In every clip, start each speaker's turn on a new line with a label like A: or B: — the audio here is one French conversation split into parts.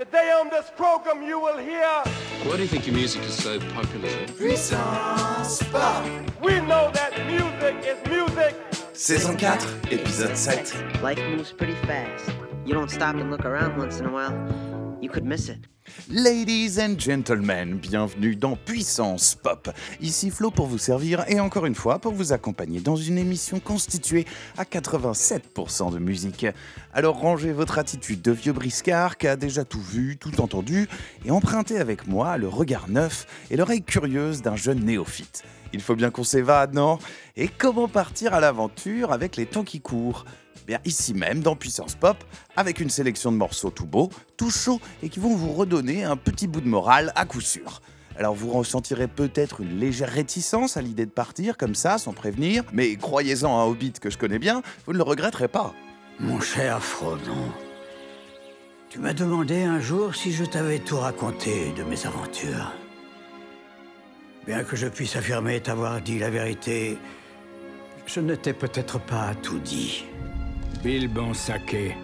A: Today on this program you will hear
B: Why do you think your music is so popular?
C: Puissance Pop
A: We know that music is music
C: Saison 4, épisode 7
D: Life moves pretty fast. You don't stop and look around once in a while, you could miss it.
C: Ladies and gentlemen, bienvenue dans Puissance Pop. Ici Flo pour vous servir et encore une fois pour vous accompagner dans une émission constituée à 87% de musique. Alors rangez votre attitude de vieux briscard qui a déjà tout vu, tout entendu et empruntez avec moi le regard neuf et l'oreille curieuse d'un jeune néophyte. Il faut bien qu'on s'évade, non? Et comment partir à l'aventure avec les temps qui courent? Bien ici même dans Puissance Pop, avec une sélection de morceaux tout beaux, tout chauds et qui vont vous redonner un petit bout de morale à coup sûr. Alors vous ressentirez peut-être une légère réticence à l'idée de partir comme ça, sans prévenir, mais croyez-en à un Hobbit que je connais bien, vous ne le regretterez pas.
E: Mon cher Frodon, tu m'as demandé un jour si je t'avais tout raconté de mes aventures. Bien que je puisse affirmer t'avoir dit la vérité, je ne t'ai peut-être pas tout dit.
F: Bill Bansake,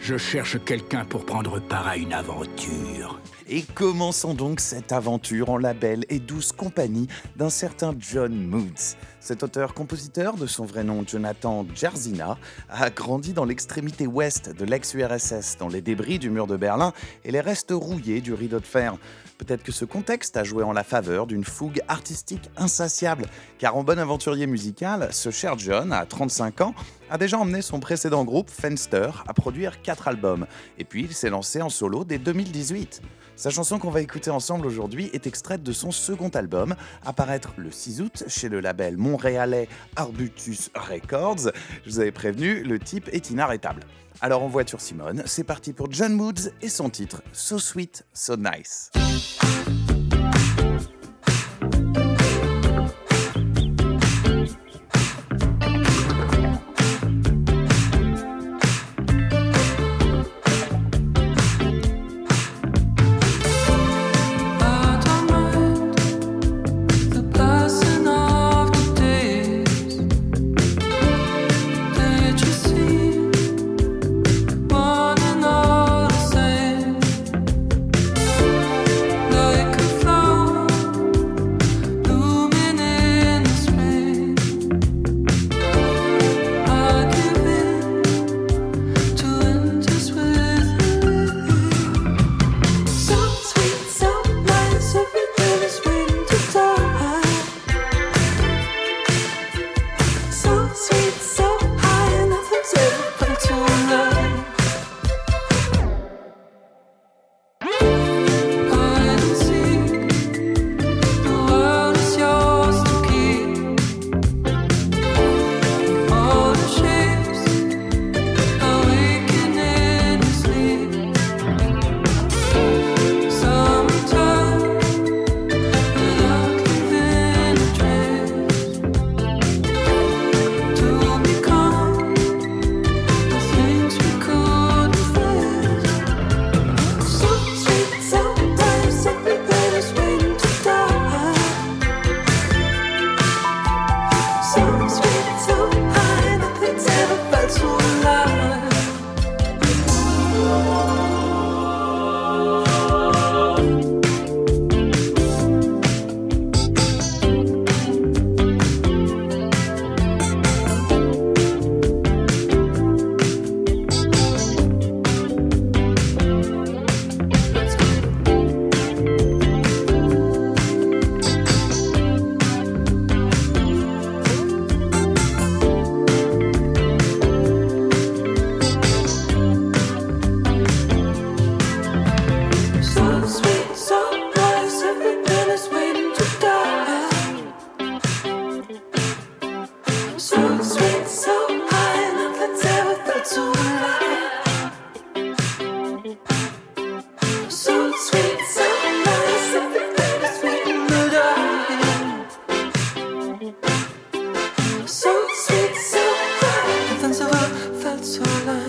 F: je cherche quelqu'un pour prendre part à une aventure.
C: Et commençons donc cette aventure en la belle et douce compagnie d'un certain John Moods. Cet auteur-compositeur, de son vrai nom Jonathan Jerzina, a grandi dans l'extrémité ouest de l'ex-URSS, dans les débris du mur de Berlin et les restes rouillés du rideau de fer. Peut-être que ce contexte a joué en la faveur d'une fougue artistique insatiable, car en bon aventurier musical, ce cher John, à 35 ans, a déjà emmené son précédent groupe, Fenster, à produire 4 albums. Et puis il s'est lancé en solo dès 2018. Sa chanson qu'on va écouter ensemble aujourd'hui est extraite de son second album, apparaître le 6 août chez le label montréalais Arbutus Records. Je vous avais prévenu, le type est inarrêtable. Alors en voiture Simone, c'est parti pour John Moods et son titre So Sweet, So Nice.
G: 错
C: 了。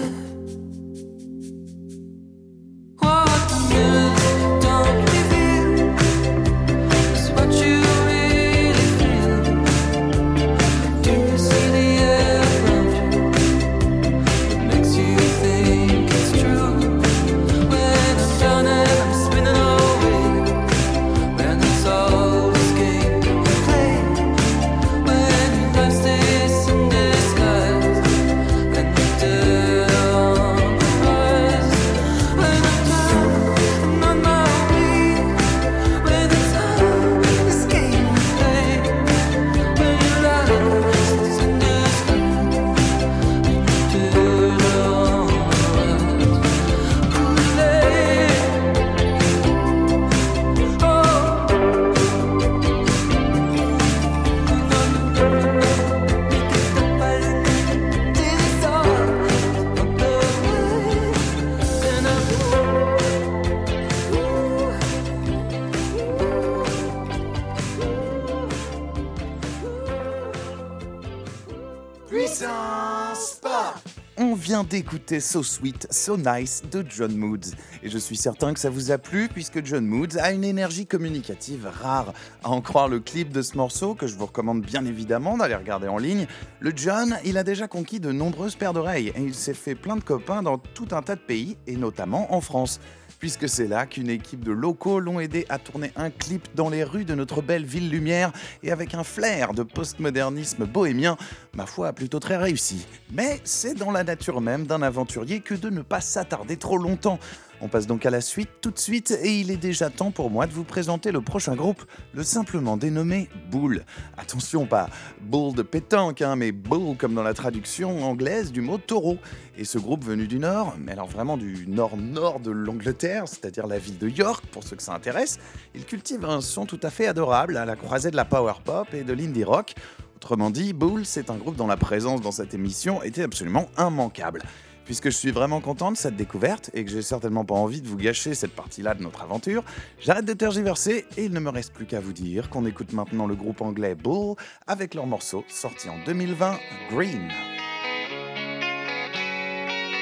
C: D'écouter So Sweet, So Nice de John Moods. Et je suis certain que ça vous a plu puisque John Moods a une énergie communicative rare. À en croire le clip de ce morceau, que je vous recommande bien évidemment d'aller regarder en ligne, le John, il a déjà conquis de nombreuses paires d'oreilles et il s'est fait plein de copains dans tout un tas de pays et notamment en France puisque c'est là qu'une équipe de locaux l'ont aidé à tourner un clip dans les rues de notre belle ville lumière et avec un flair de postmodernisme bohémien, ma foi plutôt très réussi. Mais c'est dans la nature même d'un aventurier que de ne pas s'attarder trop longtemps. On passe donc à la suite tout de suite et il est déjà temps pour moi de vous présenter le prochain groupe, le simplement dénommé Bull. Attention, pas Bull de pétanque, hein, mais Bull comme dans la traduction anglaise du mot taureau. Et ce groupe venu du nord, mais alors vraiment du nord-nord de l'Angleterre, c'est-à-dire la ville de York pour ceux que ça intéresse, il cultive un son tout à fait adorable à la croisée de la power pop et de l'indie rock. Autrement dit, Bull, c'est un groupe dont la présence dans cette émission était absolument immanquable. Puisque je suis vraiment content de cette découverte et que j'ai certainement pas envie de vous gâcher cette partie-là de notre aventure, j'arrête de tergiverser et il ne me reste plus qu'à vous dire qu'on écoute maintenant le groupe anglais Bull avec leur morceau sorti en 2020, Green.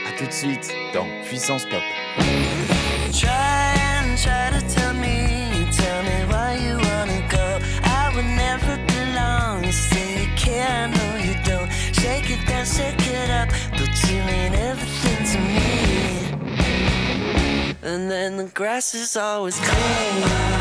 C: A tout de suite dans Puissance Pop.
G: But then the grass is always green.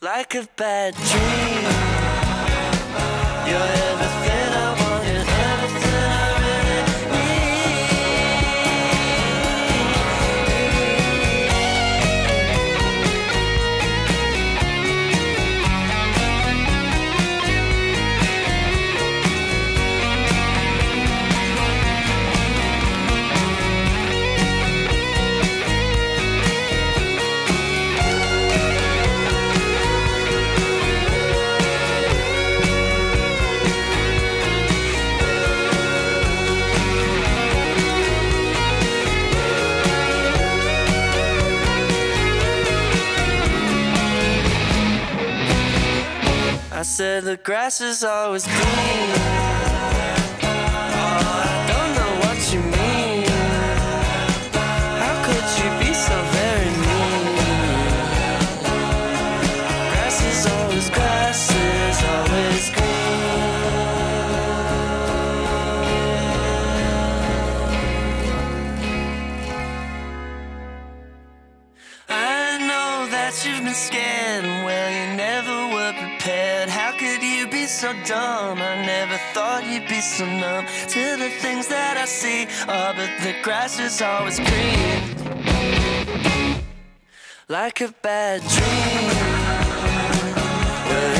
G: Like a bad dream. You're everything said the grass is always green. Oh, so dumb? I never thought you'd be so numb to the things that I see. Oh, but the grass is always green, like a bad dream. You're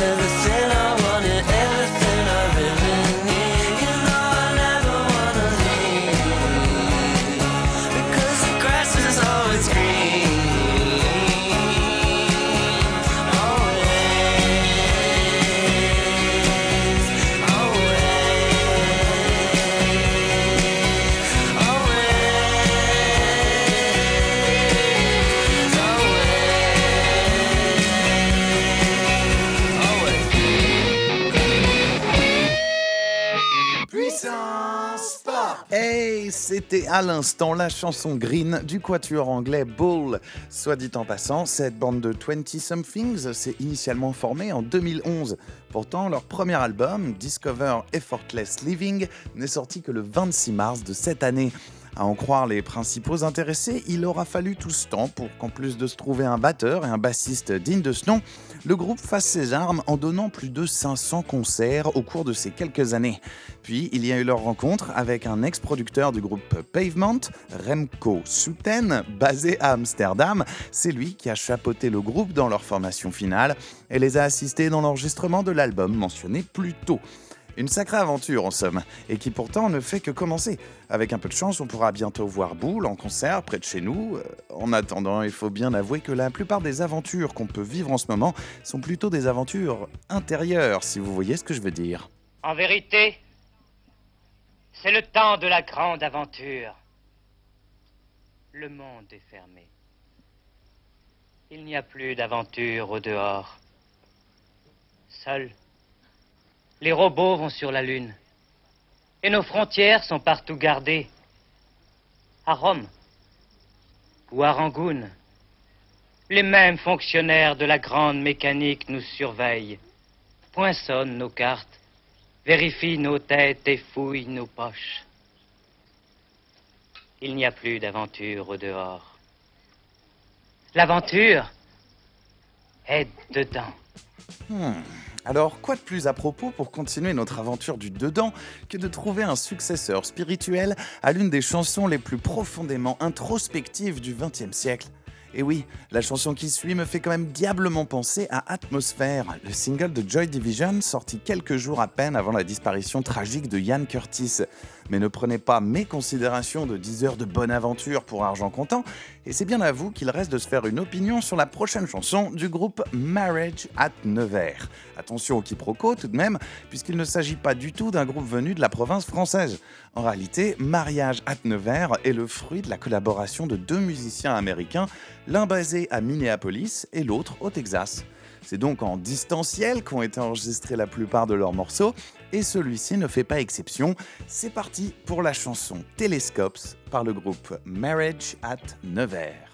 C: Hey, c'était à l'instant la chanson Green du quatuor anglais Bull. Soit dit en passant, cette bande de 20-somethings s'est initialement formée en 2011. Pourtant, leur premier album, Discover Effortless Living, n'est sorti que le 26 mars de cette année. À en croire les principaux intéressés, il aura fallu tout ce temps pour qu'en plus de se trouver un batteur et un bassiste digne de ce nom, le groupe fasse ses armes en donnant plus de 500 concerts au cours de ces quelques années. Puis il y a eu leur rencontre avec un ex-producteur du groupe Pavement, Remco Souten, basé à Amsterdam. C'est lui qui a chapeauté le groupe dans leur formation finale et les a assistés dans l'enregistrement de l'album mentionné plus tôt. Une sacrée aventure en somme, et qui pourtant ne fait que commencer. Avec un peu de chance, on pourra bientôt voir Boule en concert près de chez nous. Euh, En attendant, il faut bien avouer que la plupart des aventures qu'on peut vivre en ce moment sont plutôt des aventures intérieures, si vous voyez ce que je veux dire.
H: En vérité, c'est le temps de la grande aventure. Le monde est fermé. Il n'y a plus d'aventure au dehors. Seuls, les robots vont sur la Lune. Et nos frontières sont partout gardées. À Rome ou à Rangoon, les mêmes fonctionnaires de la grande mécanique nous surveillent, poinçonnent nos cartes, vérifient nos têtes et fouillent nos poches. Il n'y a plus d'aventure au dehors. L'aventure est dedans.
C: Hmm. Alors, quoi de plus à propos pour continuer notre aventure du dedans que de trouver un successeur spirituel à l'une des chansons les plus profondément introspectives du XXe siècle? Et oui, la chanson qui suit me fait quand même diablement penser à Atmosphère, le single de Joy Division sorti quelques jours à peine avant la disparition tragique de Ian Curtis. Mais ne prenez pas mes considérations de 10 heures de bonne aventure pour argent comptant, et c'est bien à vous qu'il reste de se faire une opinion sur la prochaine chanson du groupe Marriage at Nevers. Attention au quiproquo tout de même, puisqu'il ne s'agit pas du tout d'un groupe venu de la province française. En réalité, Mariage at Nevers est le fruit de la collaboration de deux musiciens américains, l'un basé à Minneapolis et l'autre au Texas. C'est donc en distanciel qu'ont été enregistrés la plupart de leurs morceaux, et celui-ci ne fait pas exception. C'est parti pour la chanson Telescopes par le groupe Marriage at Nevers.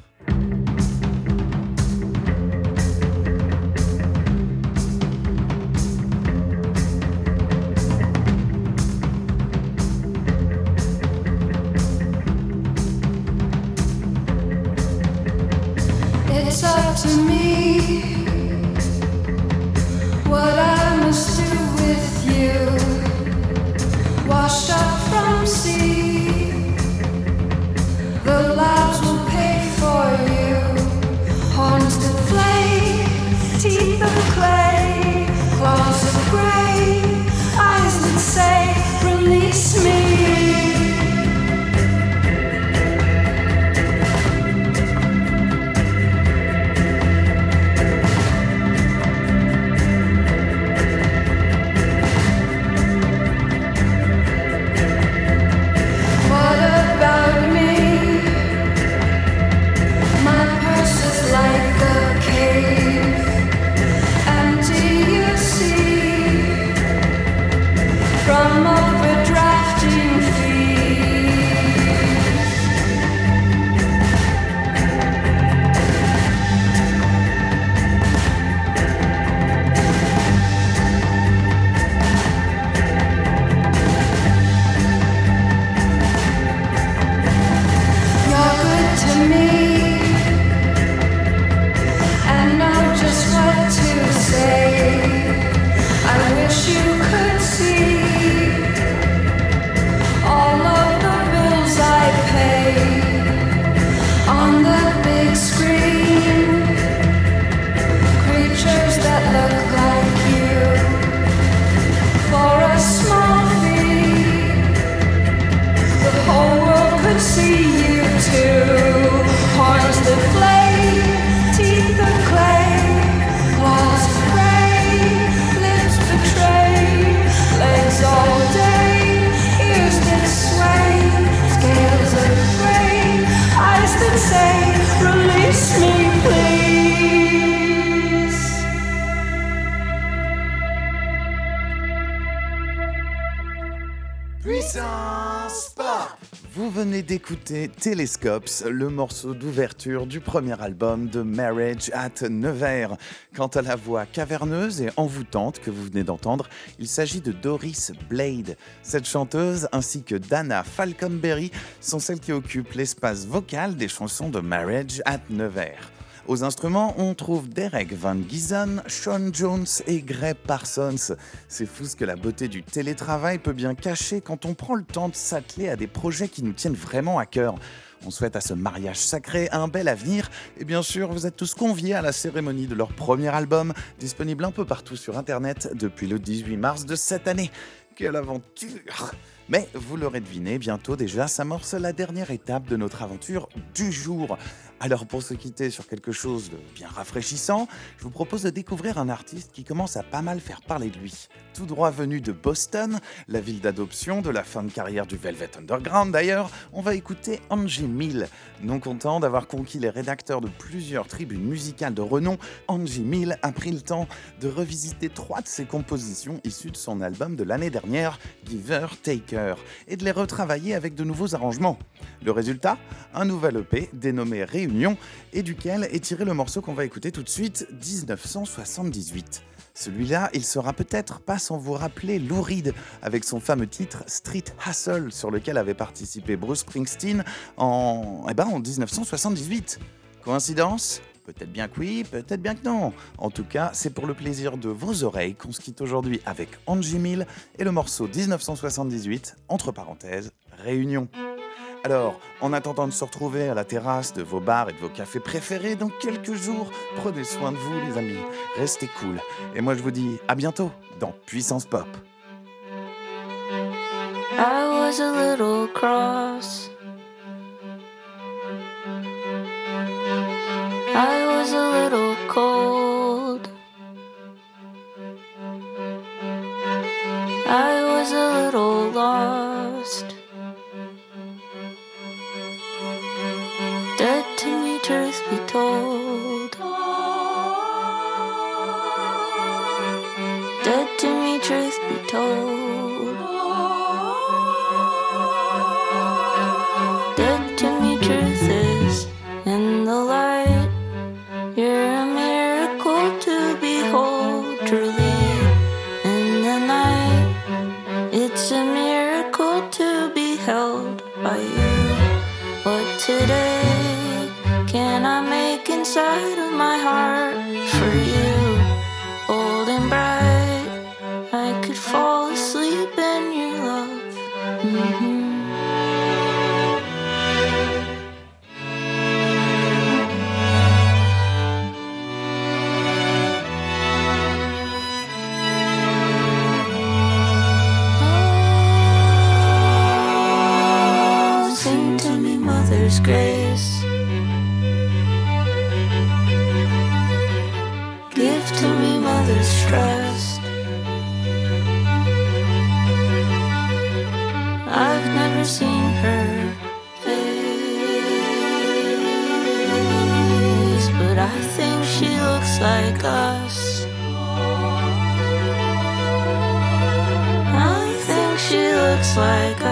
C: D'écouter Telescopes, le morceau d'ouverture du premier album de Marriage at Nevers. Quant à la voix caverneuse et envoûtante que vous venez d'entendre, il s'agit de Doris Blade. Cette chanteuse ainsi que Dana Falconberry sont celles qui occupent l'espace vocal des chansons de Marriage at Nevers. Aux instruments, on trouve Derek Van Giesen, Sean Jones et Greg Parsons. C'est fou ce que la beauté du télétravail peut bien cacher quand on prend le temps de s'atteler à des projets qui nous tiennent vraiment à cœur. On souhaite à ce mariage sacré un bel avenir et bien sûr vous êtes tous conviés à la cérémonie de leur premier album, disponible un peu partout sur internet depuis le 18 mars de cette année. Quelle aventure Mais vous l'aurez deviné, bientôt déjà s'amorce la dernière étape de notre aventure du jour. Alors pour se quitter sur quelque chose de bien rafraîchissant, je vous propose de découvrir un artiste qui commence à pas mal faire parler de lui. Tout droit venu de Boston, la ville d'adoption de la fin de carrière du Velvet Underground d'ailleurs, on va écouter Angie Mill. Non content d'avoir conquis les rédacteurs de plusieurs tribunes musicales de renom, Angie Mill a pris le temps de revisiter trois de ses compositions issues de son album de l'année dernière, Giver Taker, et de les retravailler avec de nouveaux arrangements. Le résultat? Un nouvel EP dénommé Réunion et duquel est tiré le morceau qu'on va écouter tout de suite, 1978. Celui-là, il sera peut-être pas sans vous rappeler Lou Reed avec son fameux titre Street Hustle sur lequel avait participé Bruce Springsteen en, eh ben, en 1978. Coïncidence? Peut-être bien que oui, peut-être bien que non. En tout cas, c'est pour le plaisir de vos oreilles qu'on se quitte aujourd'hui avec Angie Mill et le morceau 1978, entre parenthèses, Réunion. Alors, en attendant de se retrouver à la terrasse de vos bars et de vos cafés préférés dans quelques jours, prenez soin de vous les amis, restez cool. Et moi je vous dis à bientôt dans Puissance Pop.
I: I was a little cold. Truth be told. Dead to me, truth be told. Mm-hmm. Like us.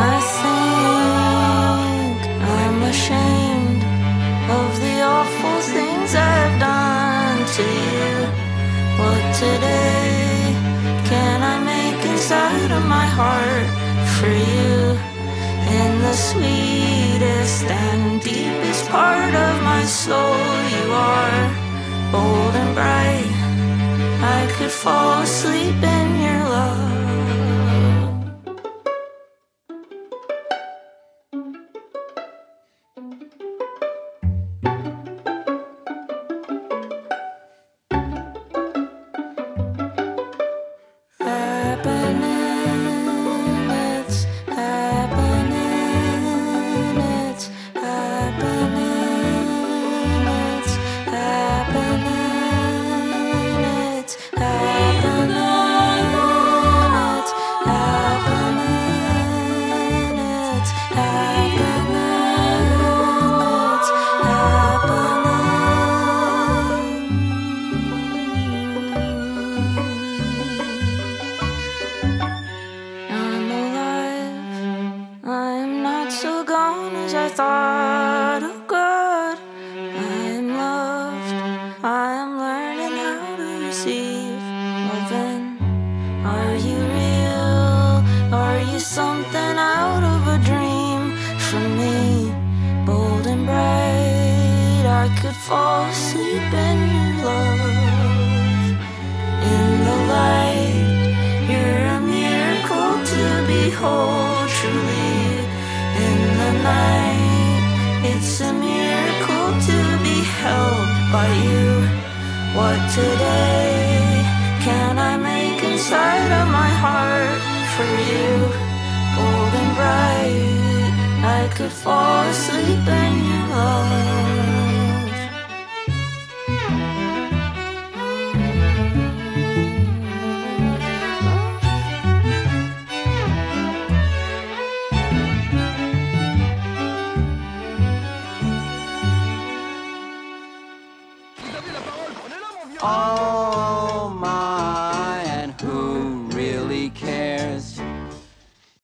I: I think I'm ashamed of the awful things I've done to you. What today can I make inside of my heart for you? In the sweetest and deepest part of my soul, you are bold and bright. I could fall asleep night, it's a miracle to be held by you. What today can I make inside of my heart for you? Bold and bright, I could fall asleep in your love.